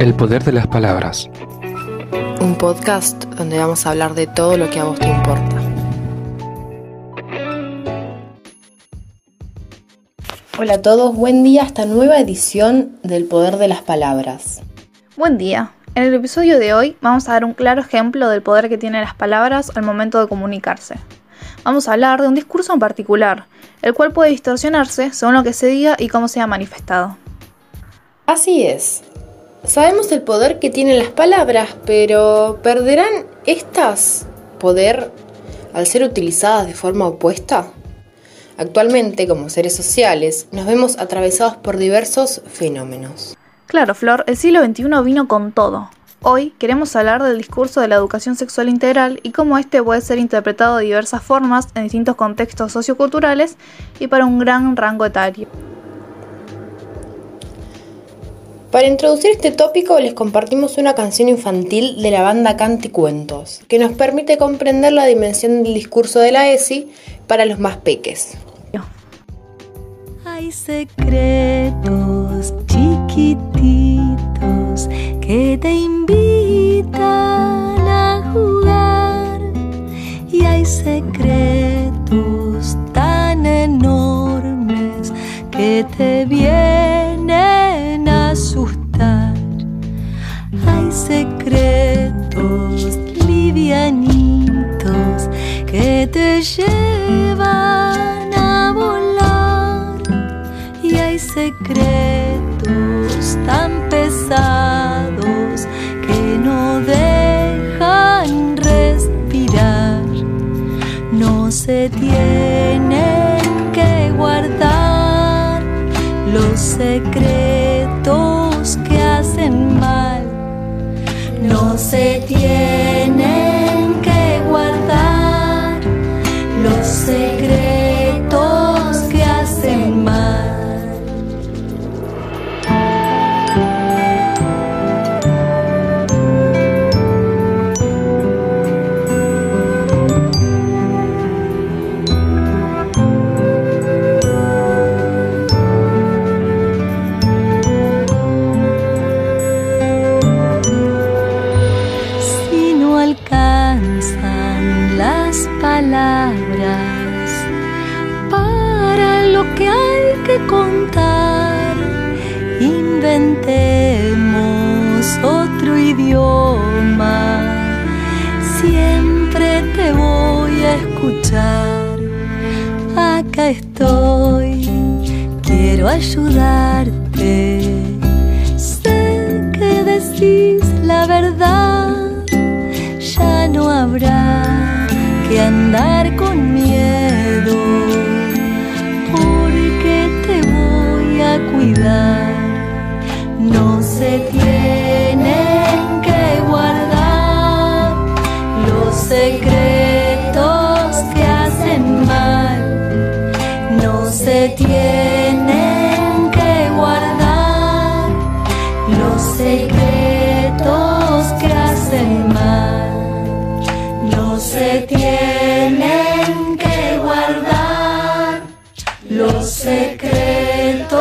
El poder de las palabras. Un podcast donde vamos a hablar de todo lo que a vos te importa. Hola a todos, buen día a esta nueva edición del poder de las palabras. Buen día. En el episodio de hoy vamos a dar un claro ejemplo del poder que tienen las palabras al momento de comunicarse. Vamos a hablar de un discurso en particular, el cual puede distorsionarse según lo que se diga y cómo sea manifestado. Así es. Sabemos el poder que tienen las palabras, pero ¿perderán estas poder al ser utilizadas de forma opuesta? Actualmente, como seres sociales, nos vemos atravesados por diversos fenómenos. Claro, Flor, el siglo XXI vino con todo. Hoy queremos hablar del discurso de la educación sexual integral y cómo este puede ser interpretado de diversas formas en distintos contextos socioculturales y para un gran rango etario. Para introducir este tópico les compartimos una canción infantil de la banda Canticuentos, que nos permite comprender la dimensión del discurso de la ESI para los más peques. Hay secretos chiquititos que te invitan a jugar y hay secretos tan enormes que te vienen secretos tan pesados que no dejan respirar. No se tienen que guardar los secretos que hacen mal. No se tienen palabras para lo que hay que contar. Inventemos otro idioma, siempre te voy a escuchar. Acá estoy, quiero ayudarte. Sé que decís la verdad, que andar con miedo, porque te voy a cuidar. No se tienen que guardar los secretos que hacen mal. No se tienen que guardar los secretos se tienen que guardar los secretos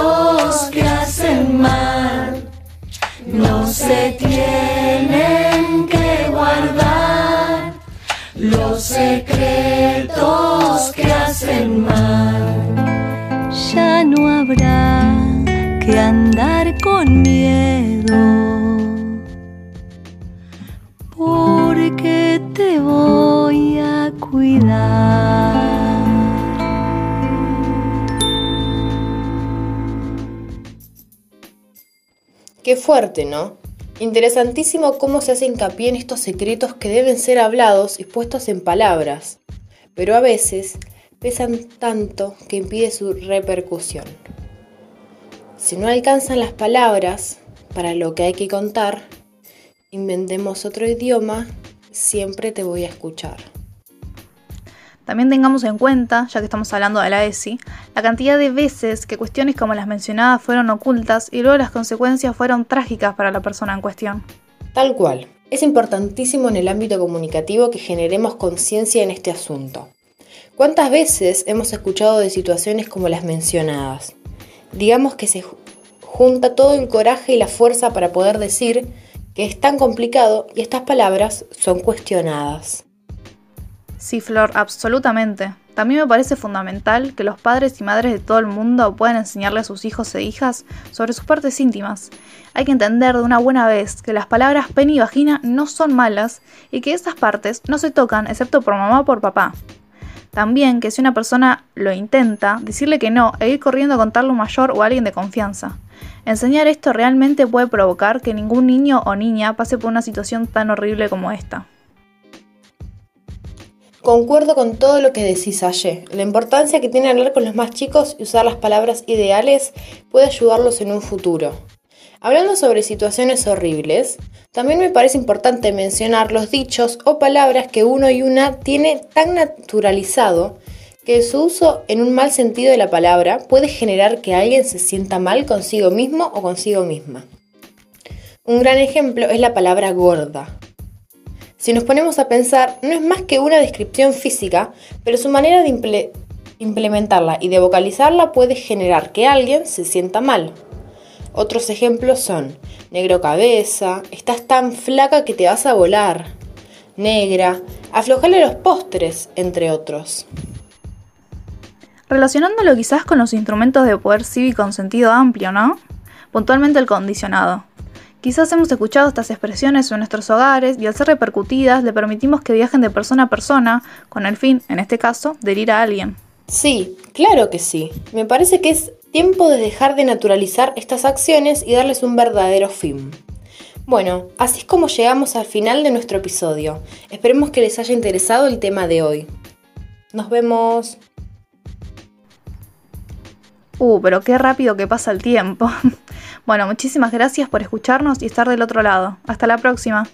que hacen mal. No se tienen que guardar los secretos que hacen mal. Ya no habrá que andar con miedo, Qué fuerte, ¿no? Interesantísimo cómo se hace hincapié en estos secretos que deben ser hablados y puestos en palabras, pero a veces pesan tanto que impide su repercusión. Si no alcanzan las palabras para lo que hay que contar, inventemos otro idioma, siempre te voy a escuchar. También tengamos en cuenta, ya que estamos hablando de la ESI, la cantidad de veces que cuestiones como las mencionadas fueron ocultas y luego las consecuencias fueron trágicas para la persona en cuestión. Tal cual. Es importantísimo en el ámbito comunicativo que generemos conciencia en este asunto. ¿Cuántas veces hemos escuchado de situaciones como las mencionadas? Digamos que se ju- junta todo el coraje y la fuerza para poder decir que es tan complicado y estas palabras son cuestionadas. Sí, Flor, absolutamente. También me parece fundamental que los padres y madres de todo el mundo puedan enseñarle a sus hijos e hijas sobre sus partes íntimas. Hay que entender de una buena vez que las palabras pene y vagina no son malas y que esas partes no se tocan excepto por mamá o por papá. También que si una persona lo intenta, decirle que no e ir corriendo a contarle a un mayor o a alguien de confianza. Enseñar esto realmente puede provocar que ningún niño o niña pase por una situación tan horrible como esta. Concuerdo con todo lo que decís, Aye. La importancia que tiene hablar con los más chicos y usar las palabras ideales puede ayudarlos en un futuro. Hablando sobre situaciones horribles, también me parece importante mencionar los dichos o palabras que uno y una tiene tan naturalizado que su uso en un mal sentido de la palabra puede generar que alguien se sienta mal consigo mismo o consigo misma. Un gran ejemplo es la palabra gorda. Si nos ponemos a pensar, no es más que una descripción física, pero su manera de implementarla y de vocalizarla puede generar que alguien se sienta mal. Otros ejemplos son negro cabeza, estás tan flaca que te vas a volar, negra, aflojarle los postres, entre otros. Relacionándolo quizás con los instrumentos de poder cívico en sentido amplio, ¿no? Puntualmente el condicionado. Quizás hemos escuchado estas expresiones en nuestros hogares y al ser repercutidas le permitimos que viajen de persona a persona con el fin, en este caso, de herir a alguien. Sí, claro que sí. Me parece que es tiempo de dejar de naturalizar estas acciones y darles un verdadero fin. Bueno, así es como llegamos al final de nuestro episodio. Esperemos que les haya interesado el tema de hoy. Nos vemos. Uh, pero qué rápido que pasa el tiempo. bueno, muchísimas gracias por escucharnos y estar del otro lado. Hasta la próxima.